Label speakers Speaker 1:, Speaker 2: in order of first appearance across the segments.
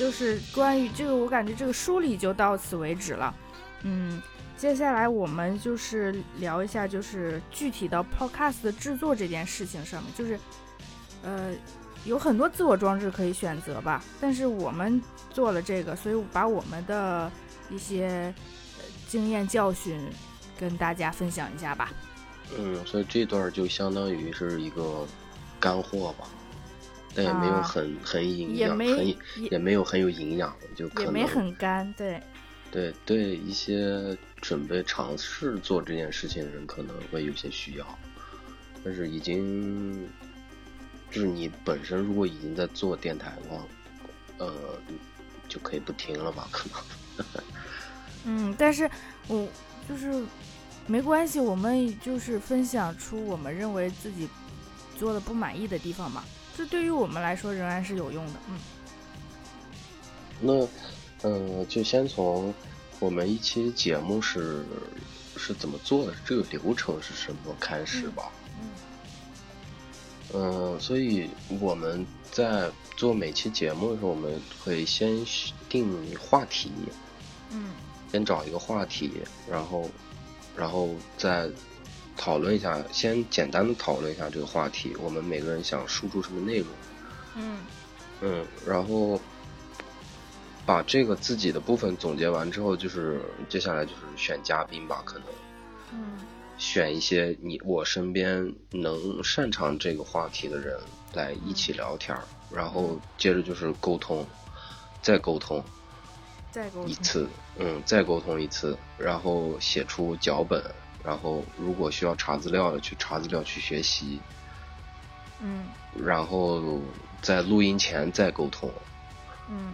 Speaker 1: 就是关于这个，我感觉这个梳理就到此为止了。嗯，接下来我们就是聊一下，就是具体的 Podcast 的制作这件事情上面，就是呃有很多自我装置可以选择吧，但是我们做了这个，所以把我们的一些经验教训跟大家分享一下吧。
Speaker 2: 嗯，所以这段就相当于是一个干货吧。但也没有很很营养，很也没有很有营养，就可能
Speaker 1: 也没很干，对，
Speaker 2: 对对，一些准备尝试做这件事情的人可能会有些需要，但是已经就是你本身如果已经在做电台的话，呃，就可以不听了吧？可能。
Speaker 1: 嗯，但是我就是没关系，我们就是分享出我们认为自己做的不满意的地方嘛。这对于我们来说仍然是有用的，嗯。
Speaker 2: 那，嗯，就先从我们一期节目是是怎么做的，这个流程是什么开始吧。嗯。所以我们在做每期节目的时候，我们会先定话题。
Speaker 1: 嗯。
Speaker 2: 先找一个话题，然后，然后再。讨论一下，先简单的讨论一下这个话题。我们每个人想输出什么内容？
Speaker 1: 嗯
Speaker 2: 嗯，然后把这个自己的部分总结完之后，就是接下来就是选嘉宾吧，可能
Speaker 1: 嗯，
Speaker 2: 选一些你我身边能擅长这个话题的人来一起聊天儿然后接着就是沟通，再沟通，
Speaker 1: 再沟通
Speaker 2: 一次，嗯，再沟通一次，然后写出脚本。然后，如果需要查资料的，去查资料去学习。
Speaker 1: 嗯。
Speaker 2: 然后在录音前再沟通。
Speaker 1: 嗯。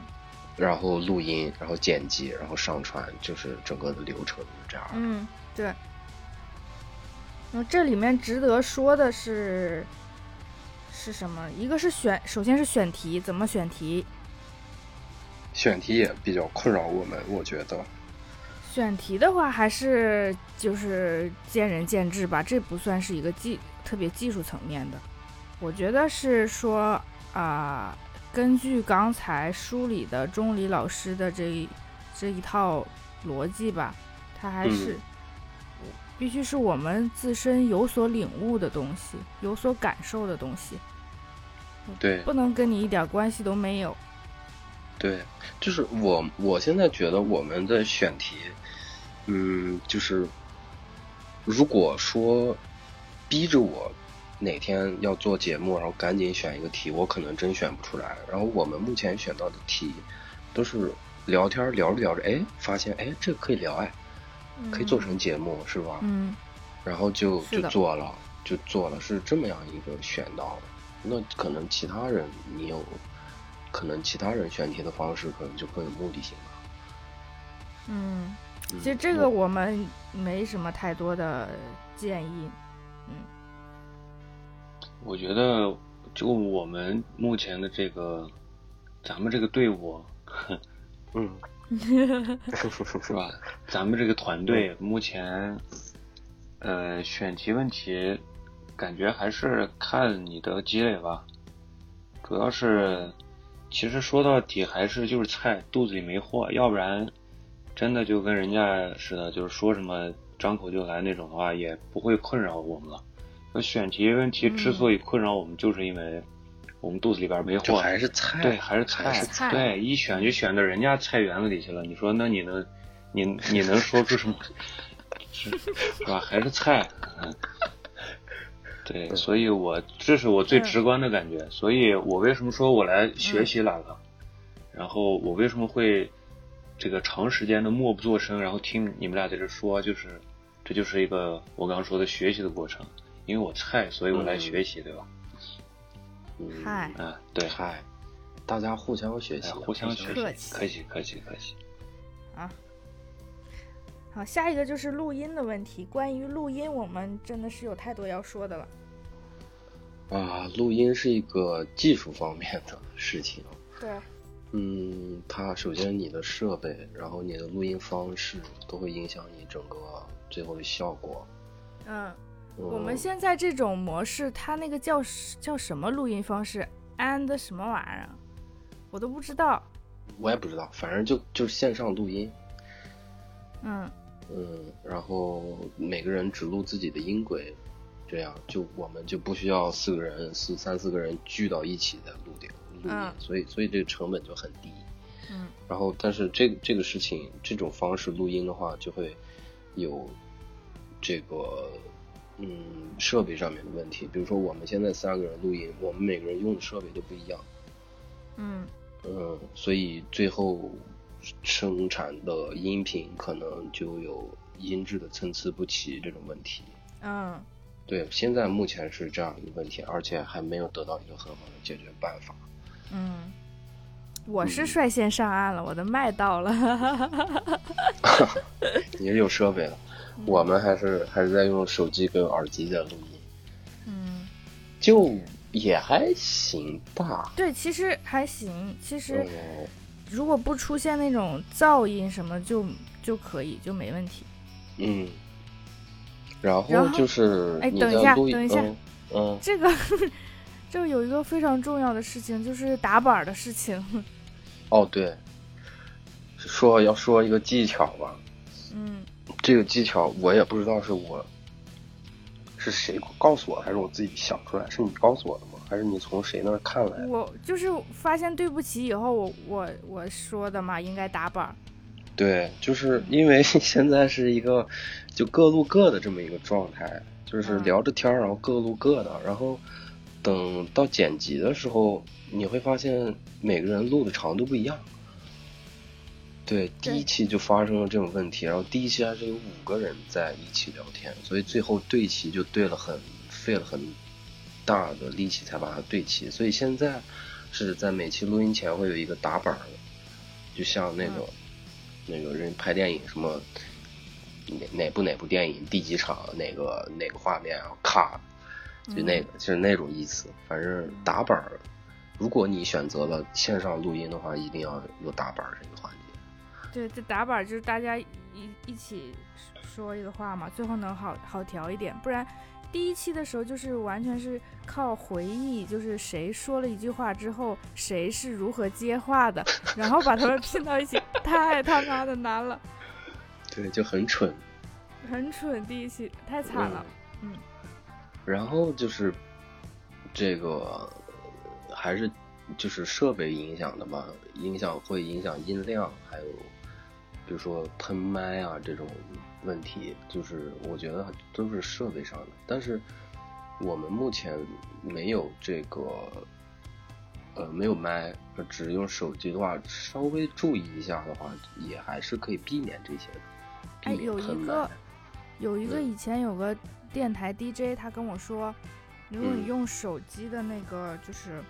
Speaker 2: 然后录音，然后剪辑，然后上传，就是整个的流程是这样。
Speaker 1: 嗯，对。那这里面值得说的是，是什么？一个是选，首先是选题，怎么选题？
Speaker 2: 选题也比较困扰我们，我觉得。
Speaker 1: 选题的话，还是就是见仁见智吧，这不算是一个技特别技术层面的。我觉得是说啊，根据刚才梳理的钟离老师的这这一套逻辑吧，他还是必须是我们自身有所领悟的东西，有所感受的东西，
Speaker 2: 对，
Speaker 1: 不能跟你一点关系都没有。
Speaker 2: 对，就是我我现在觉得我们的选题。嗯，就是如果说逼着我哪天要做节目，然后赶紧选一个题，我可能真选不出来。然后我们目前选到的题都是聊天聊着聊着，哎，发现哎，这个可以聊哎，可以做成节目是吧？
Speaker 1: 嗯。
Speaker 2: 然后就就做了，就做了，是这么样一个选到的。那可能其他人你有可能其他人选题的方式可能就更有目的性吧。
Speaker 1: 嗯。其实这个我们没什么太多的建议，嗯，
Speaker 3: 我觉得就我们目前的这个，咱们这个队伍，
Speaker 2: 嗯，
Speaker 3: 是吧？咱们这个团队目前，呃，选题问题，感觉还是看你的积累吧。主要是，其实说到底还是就是菜，肚子里没货，要不然。真的就跟人家似的，就是说什么张口就来那种的话，也不会困扰我们了。那选题问题之所以困扰我们，就是因为我们肚子里边没货，
Speaker 2: 还是菜，
Speaker 3: 对，
Speaker 2: 还
Speaker 3: 是菜，对，一选就选到人家菜园子里去了。你说那你能，你你能说出什么？是吧？还是菜，对，所以我这是我最直观的感觉。所以我为什么说我来学习来了？然后我为什么会？这个长时间的默不作声，然后听你们俩在这说，就是，这就是一个我刚刚说的学习的过程。因为我菜，所以我来学习，对吧？
Speaker 1: 嗨，
Speaker 3: 嗯，对，
Speaker 2: 嗨，大家互相学习，
Speaker 3: 互相学
Speaker 1: 习，
Speaker 3: 客气，客气，客气。
Speaker 1: 啊，好，下一个就是录音的问题。关于录音，我们真的是有太多要说的了。
Speaker 2: 啊，录音是一个技术方面的事情。
Speaker 1: 对。
Speaker 2: 嗯，它首先你的设备，然后你的录音方式都会影响你整个最后的效果。
Speaker 1: 嗯，我们现在这种模式，它那个叫叫什么录音方式？and 什么玩意儿？我都不知道。
Speaker 2: 我也不知道，反正就就是线上录音，
Speaker 1: 嗯
Speaker 2: 嗯，然后每个人只录自己的音轨，这样就我们就不需要四个人四三四个人聚到一起的录电录音，
Speaker 1: 嗯
Speaker 2: 所以所以这个成本就很低。
Speaker 1: 嗯
Speaker 2: 然后，但是这个这个事情，这种方式录音的话，就会有这个嗯设备上面的问题。比如说，我们现在三个人录音，我们每个人用的设备都不一样，
Speaker 1: 嗯
Speaker 2: 嗯，所以最后生产的音频可能就有音质的参差不齐这种问题。
Speaker 1: 嗯
Speaker 2: 对，现在目前是这样一个问题，而且还没有得到一个很好的解决办法。
Speaker 1: 嗯，我是
Speaker 2: 嗯
Speaker 1: 率先上岸了，我的麦到了。
Speaker 2: 你是有设备了，我们还是还是在用手机跟耳机在录音。
Speaker 1: 嗯，
Speaker 2: 就也还行吧。
Speaker 1: 对，其实还行。其实
Speaker 2: 嗯
Speaker 1: 如果不出现那种噪音什么就就可以，就没问题。
Speaker 2: 嗯，然
Speaker 1: 然后
Speaker 2: 后就是你
Speaker 1: 哎等一下等一下
Speaker 2: 嗯嗯，
Speaker 1: 这个这个有一个非常重要的事情，就是打板儿的事情。
Speaker 2: 哦对，说要说一个技巧吧，
Speaker 1: 嗯
Speaker 2: 这个技巧我也不知道是我是谁告诉我，还是我自己想出来？是你告诉我的吗？还是你从谁那儿看来的？
Speaker 1: 我就是发现对不起以后，我我我说的嘛，应该打板儿。
Speaker 2: 对，就是因为 现在是一个就各录各的这么一个状态，就是
Speaker 1: 嗯
Speaker 2: 聊着天儿，然后各录各的，然后等到剪辑的时候，你会发现每个人录的长度不一样。对，第一期就发生了这种问题，然后第一期还是有五个人在一起聊天，所以最后对齐就对了很费了很大的力气才把它对齐，所以现在是在每期录音前会有一个打板就像那个、那个人拍电影什么哪哪部哪部电影第几场哪个哪个画面要卡，就那个、就是那种意思。反正打板儿，如果你选择了线上录音的话，一定要有打板儿这个环节。
Speaker 1: 对，这打板儿就是大家一一起说一个话嘛，最后能好好调一点，不然。第一期的时候就是完全是靠回忆，就是谁说了一句话之后，谁是如何接话的，然后把他们拼到一起，太他妈的难了，
Speaker 2: 对，就很蠢。
Speaker 1: 很蠢。第一期太惨了，嗯
Speaker 2: 然后就是这个还是就是设备影响的吧，影响会影响音量，还有比如说喷麦啊这种问题，就是我觉得都是设备上的。但是我们目前没有这个呃没有麦，只用手机的话，稍微注意一下的话，也还是可以避免这些的。避
Speaker 1: 哎，有一个有一个
Speaker 2: 嗯
Speaker 1: 以前有个电台 DJ，他跟我说，如果你
Speaker 2: 嗯。
Speaker 1: 用手机的那个就是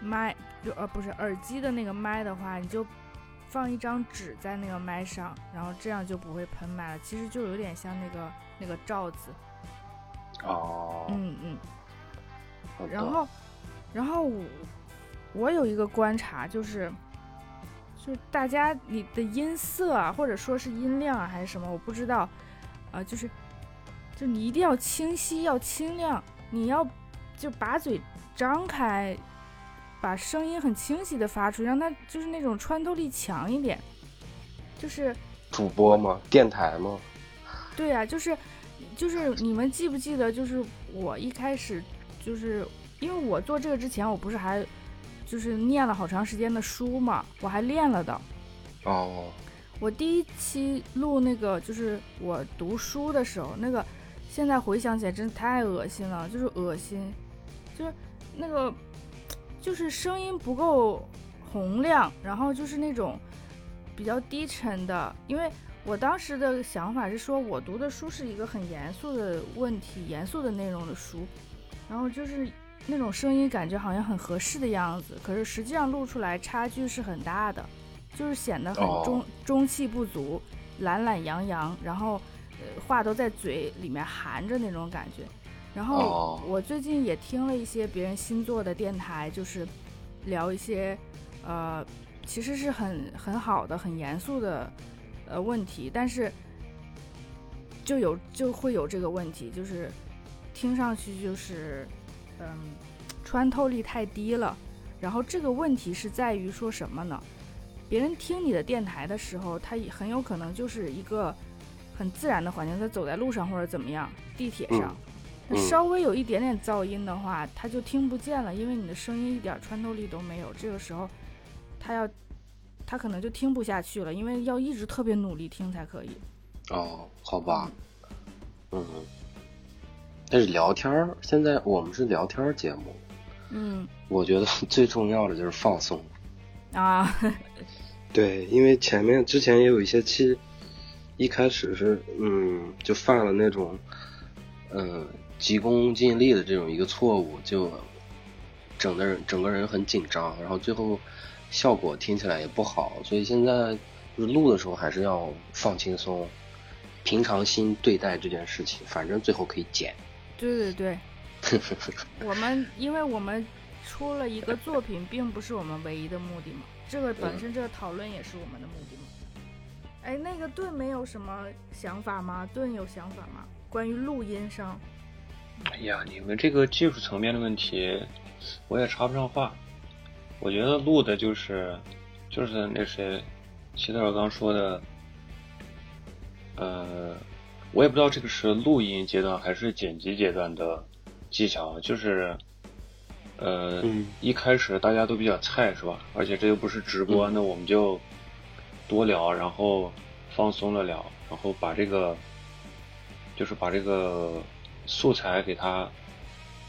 Speaker 1: 麦，就呃不是耳机的那个麦的话，你就放一张纸在那个麦上，然后这样就不会喷麦了。其实就有点像那个那个罩子，
Speaker 2: 哦，
Speaker 1: 嗯嗯。然后，然后我我有一个观察，就是就是大家你的音色啊，或者说是音量啊，还是什么，我不知道，啊、就是就你一定要清晰，要清亮，你要就把嘴张开，把声音很清晰的发出，让它就是那种穿透力强一点，就是
Speaker 2: 主播吗？电台吗？
Speaker 1: 对呀、就是就是你们记不记得，就是我一开始就是因为我做这个之前，我不是还就是念了好长时间的书嘛，我还练了的。
Speaker 2: 哦，
Speaker 1: 我第一期录那个就是我读书的时候，那个现在回想起来真的太恶心了，就是恶心，就是那个就是声音不够洪亮，然后就是那种比较低沉的，因为我当时的想法是说我读的书是一个很严肃的问题、严肃的内容的书，然后就是那种声音感觉好像很合适的样子，可是实际上录出来差距是很大的。就是显得很
Speaker 2: 哦
Speaker 1: 中、中气不足，懒懒洋洋，然后呃话都在嘴里面含着那种感觉。然后
Speaker 2: 哦
Speaker 1: 我最近也听了一些别人新做的电台，就是聊一些呃其实是很很好的、很严肃的呃问题，但是就有就会有这个问题，就是听上去就是嗯穿透力太低了。然后这个问题是在于说什么呢？别人听你的电台的时候，他也很有可能就是一个很自然的环境，他走在路上或者怎么样，地铁上，那稍微有一点点噪音的话，他就听不见了，因为你的声音一点穿透力都没有。这个时候，他要他可能就听不下去了，因为要一直特别努力听才可以。
Speaker 2: 哦，好吧，嗯，但是聊天儿，现在我们是聊天节目，
Speaker 1: 嗯，
Speaker 2: 我觉得 最重要的就是放松。
Speaker 1: 啊，
Speaker 2: 对，因为前面之前也有一些期，一开始是嗯，就犯了那种，嗯，急功近利的这种一个错误，就整的人整个人很紧张，然后最后效果听起来也不好，所以现在就是录的时候还是要放轻松，平常心对待这件事情，反正最后可以剪。
Speaker 1: 对对对，我们因为我们。出了一个作品，并不是我们唯一的目的嘛？这个本身这个讨论也是我们的目的嘛？哎，那个盾没有什么想法吗？盾有想法吗？关于录音上？
Speaker 3: 哎呀，你们这个技术层面的问题，我也插不上话。我觉得录的就是，就是那谁，齐特尔刚说的，呃，我也不知道这个是录音阶段还是剪辑阶段的技巧，就是。呃，一开始大家都比较菜，是吧？而且这又不是直播，那我们就多聊，然后放松了聊，然后把这个就是把这个素材给它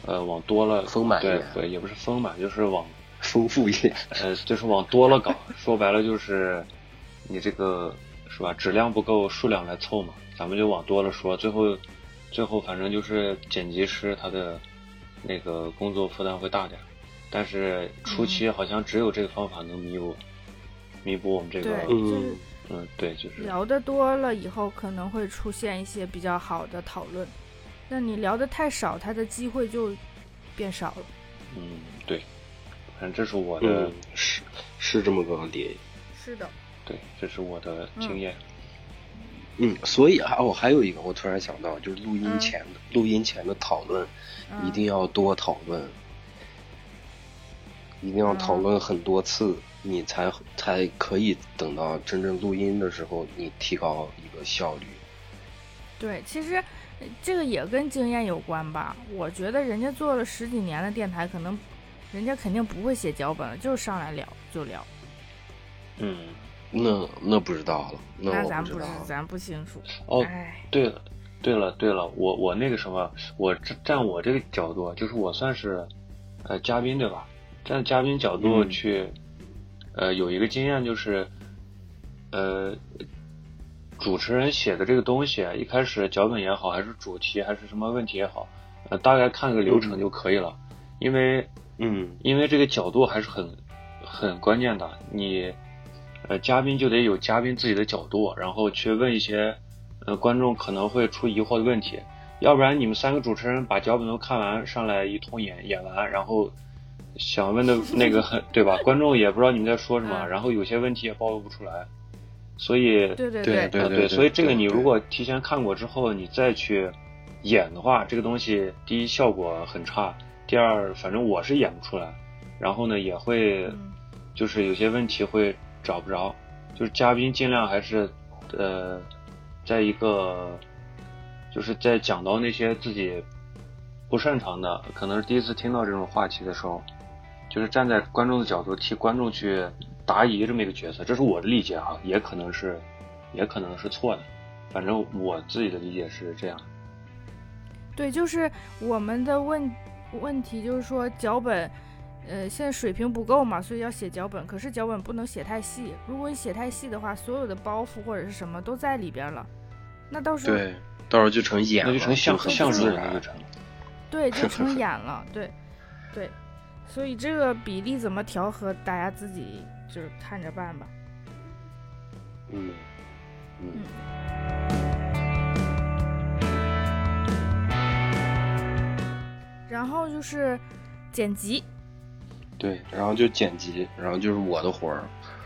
Speaker 3: 呃往多了
Speaker 2: 丰满
Speaker 3: 对对，也不是丰满，就是往
Speaker 2: 丰富一点，
Speaker 3: 呃，就是往多了搞。说白了就是你这个是吧？质量不够，数量来凑嘛，咱们就往多了说。最后最后反正就是剪辑师他的。那个工作负担会大点，但是初期好像只有这个方法能弥补，弥补我们这个，
Speaker 1: 嗯
Speaker 3: 嗯，对，就是
Speaker 1: 聊的多了以后可能会出现一些比较好的讨论，那你聊的太少，他的机会就变少了。
Speaker 3: 嗯，对，反正这是我的，
Speaker 2: 是是这么个问题。
Speaker 1: 是的。
Speaker 3: 对，这是我的经验。
Speaker 2: 嗯，所以啊，哦，还有一个，我突然想到，就是录音前的录音前的讨论。一定要多讨论，一定要讨论很多次，你才才可以等到真正录音的时候，你提高一个效率。
Speaker 1: 对，其实这个也跟经验有关吧。我觉得人家做了十几年的电台，可能人家肯定不会写脚本了，就是上来聊就聊。
Speaker 3: 嗯，
Speaker 2: 那那不知道了，那
Speaker 1: 咱不
Speaker 2: 知道，
Speaker 1: 咱不清楚。
Speaker 3: 哦，对了。对了对了，我我那个什么，我站我这个角度，就是我算是，呃，嘉宾对吧？站嘉宾角度去，呃，有一个经验就是，呃，主持人写的这个东西，一开始脚本也好，还是主题还是什么问题也好，呃，大概看个流程就可以了，因为，
Speaker 2: 嗯，
Speaker 3: 因为这个角度还是很很关键的，你，呃，嘉宾就得有嘉宾自己的角度，然后去问一些。呃，观众可能会出疑惑的问题，要不然你们三个主持人把脚本都看完，上来一通演演完，然后想问的那个，对吧？观众也不知道你们在说什么，然后有些问题也暴露不出来，所以
Speaker 1: 对对
Speaker 2: 对。
Speaker 3: 对
Speaker 2: 对，
Speaker 3: 所以这个你如果提前看过之后，你再去演的话，这个东西第一效果很差，第二反正我是演不出来，然后呢也会就是有些问题会找不着，就是嘉宾尽量还是呃。在一个，就是在讲到那些自己不擅长的，可能是第一次听到这种话题的时候，就是站在观众的角度替观众去答疑这么一个角色，这是我的理解哈，也可能是，也可能是错的，反正我自己的理解是这样。
Speaker 1: 对，就是我们的问问题就是说脚本。呃，现在水平不够嘛，所以要写脚本。可是脚本不能写太细，如果你写太细的话，所有的包袱或者是什么都在里边了，那到时候
Speaker 2: 对，到时候就成演，
Speaker 3: 那就成相相声
Speaker 2: 了，
Speaker 3: 就成。
Speaker 1: 对，就成演了，对，对，所以这个比例怎么调和，大家自己就是看着办吧。
Speaker 2: 嗯嗯。
Speaker 1: 然后就是剪辑。
Speaker 2: 对，然后就剪辑，然后就是我的活儿。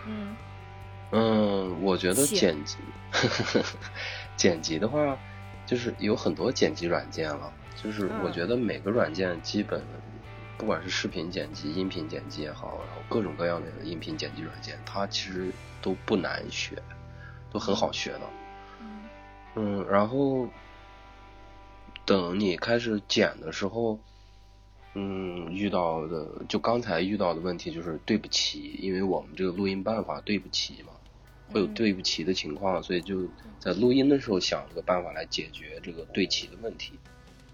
Speaker 1: 嗯，
Speaker 2: 嗯，我觉得剪辑，剪辑的话，就是有很多剪辑软件了。就是我觉得每个软件基本不管是视频剪辑、音频剪辑也好，然后各种各样的音频剪辑软件，它其实都不难学，都很好学的。嗯，然后等你开始剪的时候，嗯，遇到的就刚才遇到的问题就是对不齐，因为我们这个录音办法对不齐嘛，会有对不齐的情况，所以就在录音的时候想了个办法来解决这个对齐的问题。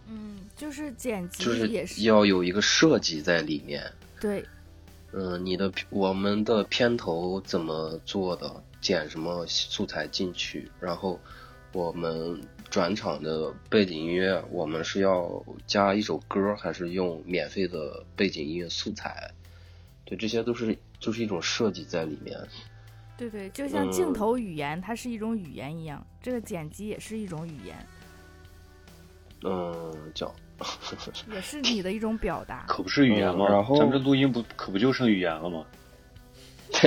Speaker 1: 嗯，就是剪辑
Speaker 2: 就是要有一个设计在里面。
Speaker 1: 对，
Speaker 2: 嗯，你的我们的片头怎么做的？剪什么素材进去？然后我们转场的背景音乐，我们是要加一首歌，还是用免费的背景音乐素材？对，这些都是就是一种设计在里面。
Speaker 1: 对对，就像镜
Speaker 2: 嗯
Speaker 1: 头语言，它是一种语言一样，这个剪辑也是一种语言，
Speaker 2: 嗯，叫
Speaker 1: 也是你的一种表达。
Speaker 3: 可不是语言吗？
Speaker 2: 嗯然后
Speaker 3: 咱们这录音不可不就剩语言了吗？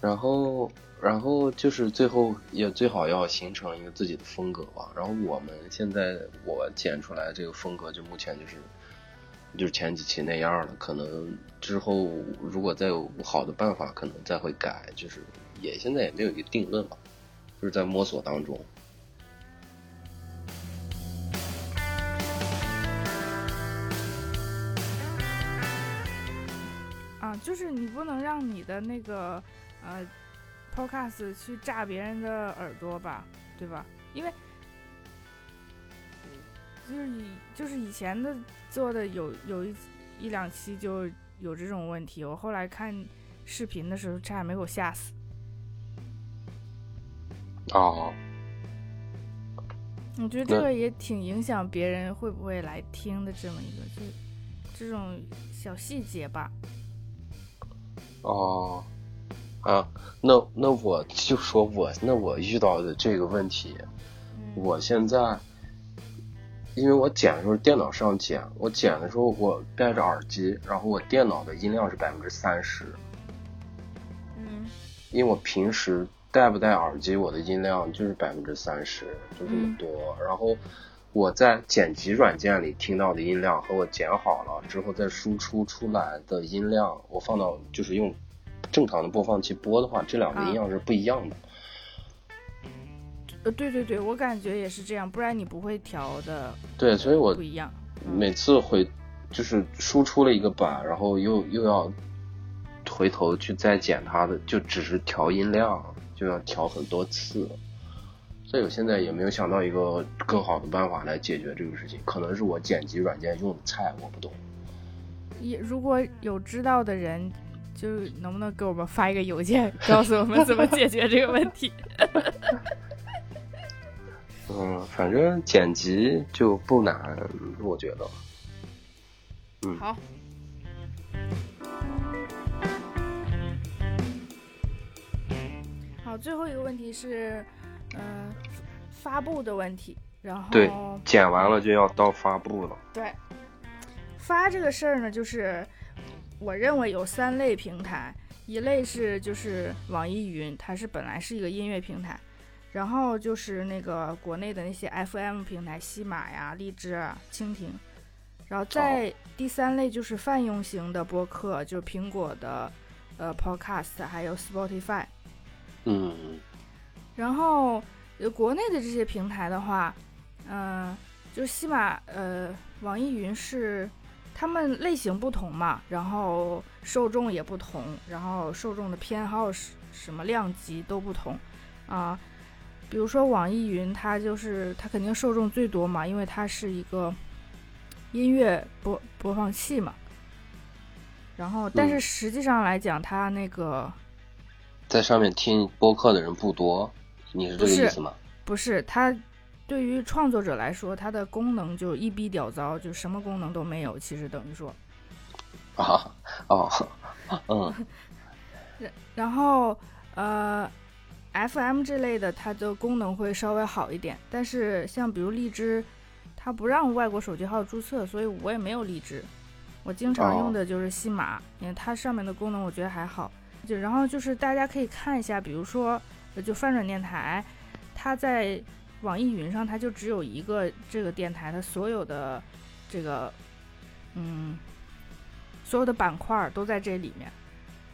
Speaker 2: 然后，然后就是最后也最好要形成一个自己的风格吧。然后我们现在我剪出来这个风格，就目前就是就是前几期那样了。可能之后如果再有好的办法，可能再会改。就是也现在也没有一个定论吧，就是在摸索当中。
Speaker 1: 就是你不能让你的那个呃 podcast 去炸别人的耳朵吧，对吧？因为就是以就是以前的做的有有一一两期就有这种问题，我后来看视频的时候差点没给我吓死。
Speaker 2: 哦，
Speaker 1: 我觉得这个也挺影响别人会不会来听的这么一个，就这种小细节吧。
Speaker 2: 哦，啊，那那我就说我那我遇到的这个问题，
Speaker 1: 嗯。
Speaker 2: 我现在，因为我剪的时候电脑上剪，我剪的时候我戴着耳机，然后我电脑的音量是百分之三十，
Speaker 1: 嗯。
Speaker 2: 因为我平时戴不戴耳机，我的音量就是百分之三十，就这么
Speaker 1: 嗯。
Speaker 2: 多。然后我在剪辑软件里听到的音量和我剪好了之后再输出出来的音量，我放到就是用正常的播放器播的话，这两个
Speaker 1: 啊
Speaker 2: 音量是不一样的。
Speaker 1: 呃，对对对，我感觉也是这样，不然你不会调的
Speaker 2: 对，所以我
Speaker 1: 不一样。嗯
Speaker 2: 每次回就是输出了一个版，然后又又要回头去再剪它的，就只是调音量，就要调很多次。所以我现在也没有想到一个更好的办法来解决这个事情，可能是我剪辑软件用的菜，我不懂。
Speaker 1: 也如果有知道的人，就能不能给我们发一个邮件，告诉我们怎么解决这个问题？
Speaker 2: 嗯，反正剪辑就不难，我觉得。嗯
Speaker 1: 好。好，最后一个问题是，嗯、发布的问题。然后
Speaker 2: 对剪完了就要到发布了。
Speaker 1: 对，发这个事儿呢，就是我认为有三类平台，一类是就是网易云，它是本来是一个音乐平台，然后就是那个国内的那些 FM 平台，喜马呀、荔枝啊、蜻蜓，然后再第三类就是泛用型的播客，就是苹果的呃 Podcast，还有 Spotify。
Speaker 2: 嗯
Speaker 1: 然后呃，国内的这些平台的话，嗯、就是喜马呃，网易云是他们类型不同嘛，然后受众也不同，然后受众的偏好是什么量级都不同啊、比如说网易云，它就是它肯定受众最多嘛，因为它是一个音乐播播放器嘛。然后，但是
Speaker 2: 嗯
Speaker 1: 实际上来讲，它那个
Speaker 2: 在上面听播客的人不多，你是这
Speaker 1: 不是
Speaker 2: 个意思吗？
Speaker 1: 不是它，对于创作者来说，它的功能就一逼屌糟，就什么功能都没有。其实等于说，
Speaker 2: 啊 哦，嗯
Speaker 1: 然后呃，FM 这类的它的功能会稍微好一点，但是像比如荔枝，它不让外国手机号注册，所以我也没有荔枝。我经常
Speaker 2: 哦
Speaker 1: 用的就是西马，因为它上面的功能我觉得还好。就然后就是大家可以看一下，比如说呃就翻转电台，它在网易云上它就只有一个这个电台，它所有的这个嗯，所有的板块都在这里面。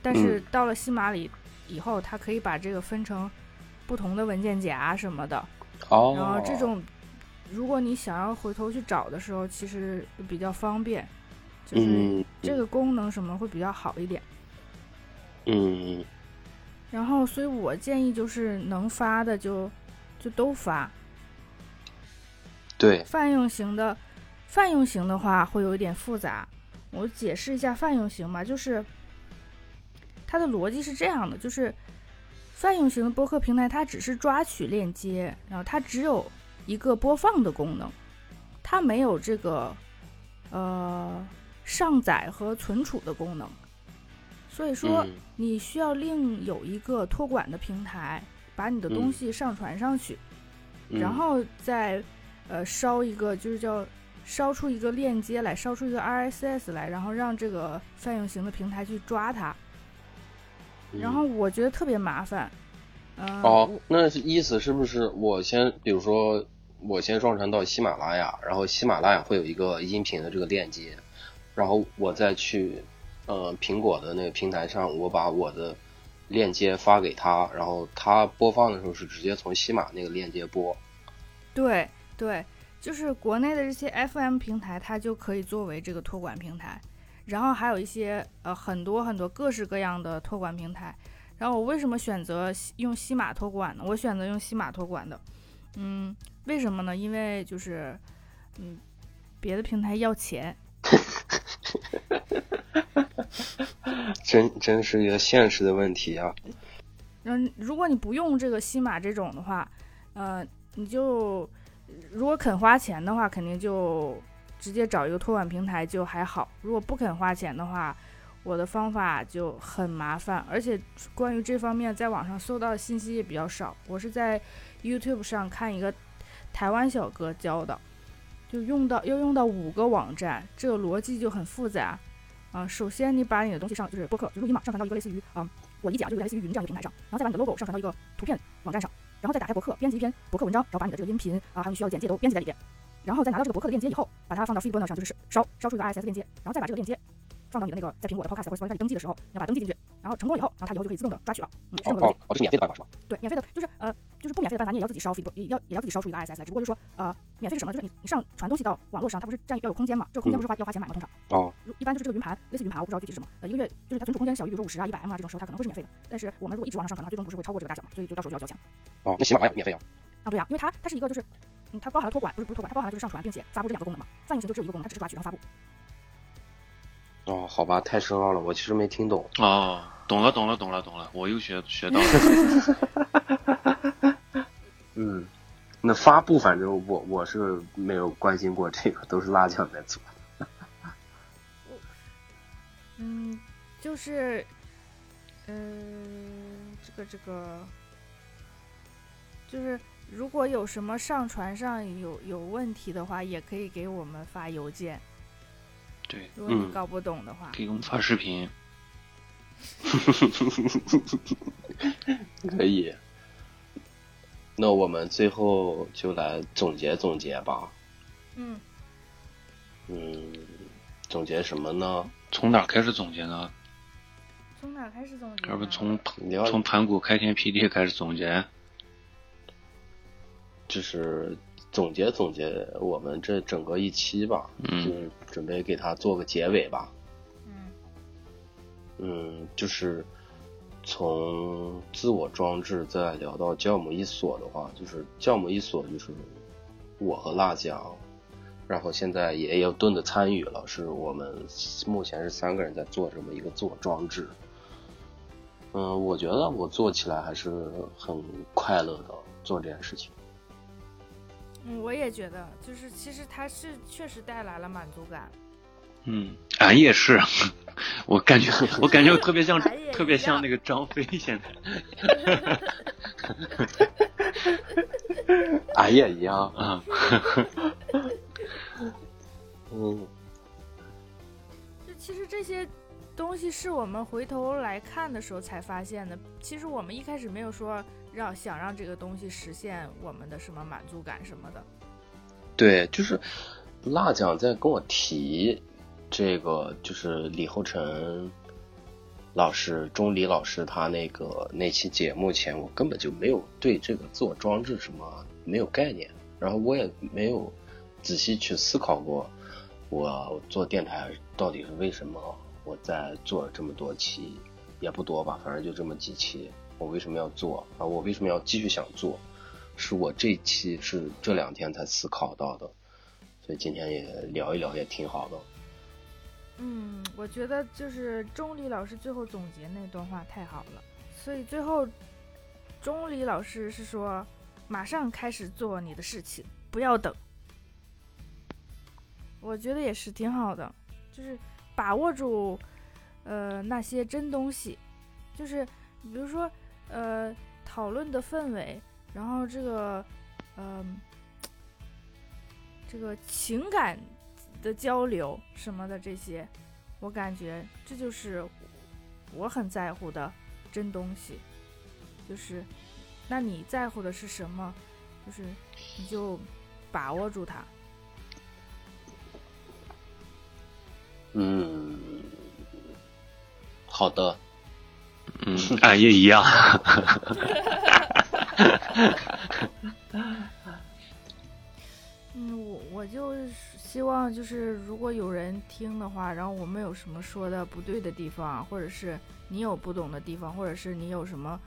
Speaker 1: 但是到了西马里以后，它可以把这个分成不同的文件夹什么的。
Speaker 2: 哦。
Speaker 1: 然后这种，如果你想要回头去找的时候，其实比较方便，就是这个功能什么会比较好一点。
Speaker 2: 嗯。
Speaker 1: 然后，所以我建议就是能发的就就都发。
Speaker 2: 对。
Speaker 1: 泛用型的，泛用型的话会有一点复杂。我解释一下泛用型吧，就是它的逻辑是这样的：就是泛用型的播客平台，它只是抓取链接，然后它只有一个播放的功能，它没有这个呃上载和存储的功能。所以说，你需要另有一个托管的平台，把你的东西上传上去，然后再呃烧一个，就是叫烧出一个链接来，烧出一个 RSS 来，然后让这个泛用型的平台去抓它。然后我觉得特别麻烦。
Speaker 2: 哦，那意思是不是我先，比如说我先上传到喜马拉雅，然后喜马拉雅会有一个音频的这个链接，然后我再去。呃，苹果的那个平台上，我把我的链接发给他，然后他播放的时候是直接从西马那个链接播。
Speaker 1: 对对，就是国内的这些 FM 平台，它就可以作为这个托管平台。然后还有一些呃很多很多各式各样的托管平台。然后我为什么选择用西马托管呢？我选择用西马托管的，嗯，为什么呢？因为就是嗯，别的平台要钱。
Speaker 2: 真真是一个现实的问题啊！
Speaker 1: 嗯，如果你不用这个西马这种的话，呃，你就如果肯花钱的话，肯定就直接找一个托管平台就还好。如果不肯花钱的话，我的方法就很麻烦，而且关于这方面在网上搜到的信息也比较少。我是在 YouTube 上看一个台湾小哥教的，就用到要用到五个网站，这个逻辑就很复杂。啊，首先你把你的东西上就是播客，就录音嘛，上传到一个类似于啊，我理解啊，就是类似于云这样一个平台上，然后再把你的 logo 上传到一个图片网站上，然后再打开博客，编辑一篇博客文章，然后把你的这个音频啊，还有你需要的简介都编辑在里边，然后再拿到这个博客的链接以后，把它放到 Feedburner 上，就是烧烧出一个 RSS 链接，然后再把这个链接放到你的那个在苹果的 Podcast 或者 Spotify 登记的时候，你要把它登记进去，然后成功了以后，然后它以后就可以自动的抓取了。嗯，
Speaker 2: 哦哦哦，这是免费的办法是吧？
Speaker 1: 对，免费的，就是呃。就是不免费的办法，你也要自己烧也要也要自己烧出一个 RSS 来。只不过就是说，呃，免费是什么？就是你你上传东西到网络上，它不是占要有空间嘛？这个空间不是花要花钱买吗？通常
Speaker 2: 哦，
Speaker 1: 一般就是这个云盘，类似云盘，我不知道具体是什么。呃，一个月就是它存储空间小于比如说五十啊、一百 M 啊这种时候，它可能会是免费的。但是我们如果一直往上上传的话，最终不是会超过这个大小嘛？所以就到时候就要交钱。
Speaker 2: 哦，那喜马拉雅免费啊？
Speaker 1: 啊，对呀，因为它它是一个就是，嗯，它包含了托管，不是不是托管，它包含了就是上传并且发布这两个功能嘛。泛用型就只有一个功能，它只是抓取然后发布。
Speaker 2: 哦，好吧，太深奥了，我其实没听懂。
Speaker 3: 哦，懂了，懂了，懂了，懂了，我又学学到了。
Speaker 2: 嗯，那发布反正我我是没有关心过这个，都是辣酱在做。
Speaker 1: 嗯，就是，嗯，这个这个，就是如果有什么上传上有有问题的话，也可以给我们发邮件。
Speaker 3: 对，
Speaker 1: 如果你搞不懂的话，
Speaker 3: 可以给我们发视频。
Speaker 2: 可以。那我们最后就来总结总结吧。
Speaker 1: 嗯。
Speaker 2: 嗯，总结什么呢？
Speaker 3: 从哪开始总结呢？
Speaker 1: 从哪开始总结？
Speaker 3: 要不从从盘古开天辟地开始总结？
Speaker 2: 就是总结总结我们这整个一期吧。
Speaker 3: 嗯。
Speaker 2: 就是准备给他做个结尾吧。
Speaker 1: 嗯。
Speaker 2: 嗯，就是。从自我装置再聊到酵母一锁的话，就是酵母一锁就是我和辣酱，然后现在也有盾的参与了，是我们目前是三个人在做这么一个自我装置。嗯，我觉得我做起来还是很快乐的，做这件事情。
Speaker 1: 嗯，我也觉得，就是其实它是确实带来了满足感。
Speaker 3: 嗯，俺也是，我感觉我感觉我特别像 特别像那个张飞现在，
Speaker 2: 俺也一样
Speaker 3: 啊，
Speaker 2: 嗯，
Speaker 1: 就其实这些东西是我们回头来看的时候才发现的，其实我们一开始没有说让想让这个东西实现我们的什么满足感什么的，
Speaker 2: 对，就是辣酱在跟我提。这个就是李厚成老师、钟离老师他那个那期节目前，我根本就没有对这个自我装置什么没有概念，然后我也没有仔细去思考过，我做电台到底是为什么？我在做这么多期，也不多吧，反正就这么几期，我为什么要做啊？我为什么要继续想做？是我这期是这两天才思考到的，所以今天也聊一聊也挺好的。
Speaker 1: 嗯，我觉得就是钟离老师最后总结那段话太好了，所以最后钟离老师是说，马上开始做你的事情，不要等。我觉得也是挺好的，就是把握住呃那些真东西，就是比如说呃讨论的氛围，然后这个嗯、这个情感。的交流什么的这些，我感觉这就是我很在乎的真东西。就是，那你在乎的是什么？就是你就把握住它。
Speaker 2: 嗯，好的。
Speaker 3: 嗯，俺也一样。
Speaker 1: 嗯，我我就希望就是如果有人听的话，然后我们有什么说的不对的地方，或者是你有不懂的地方，或者是你有什么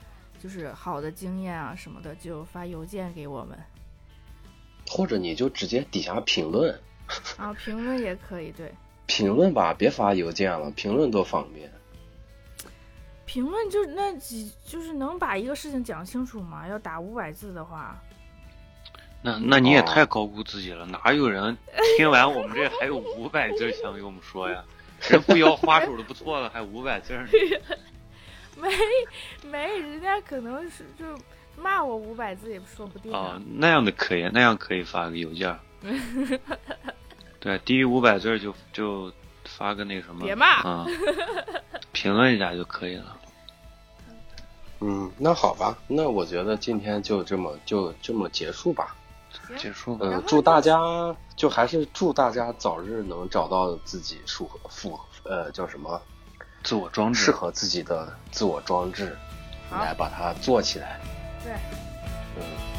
Speaker 1: 就是好的经验啊什么的，就发邮件给我们。
Speaker 2: 或者你就直接底下评论。
Speaker 1: 啊，评论也可以，对。
Speaker 2: 评论吧，别发邮件了，评论多方便。
Speaker 1: 评论就那几，就是能把一个事情讲清楚吗？要打五百字的话。
Speaker 3: 那那你也太高估自己了，哪有人 听完我们这还有五百字想给我们说呀？人不摇花手的不错了，还五百字呢？
Speaker 1: 没没，人家可能是就骂我五百字也说不定
Speaker 3: 啊。那样的可以，那样可以发个邮件。对，低于五百字就就发个那什么，
Speaker 1: 别骂
Speaker 3: 啊，评论一下就可以了。
Speaker 2: 嗯，那好吧，那我觉得今天就这么就这么结束吧。
Speaker 3: 结束吧。
Speaker 2: 嗯，祝大家就还是祝大家早日能找到自己符合符呃叫什么
Speaker 3: 自我装置
Speaker 2: 适合自己的自我装置，来把它做起来。
Speaker 1: 对。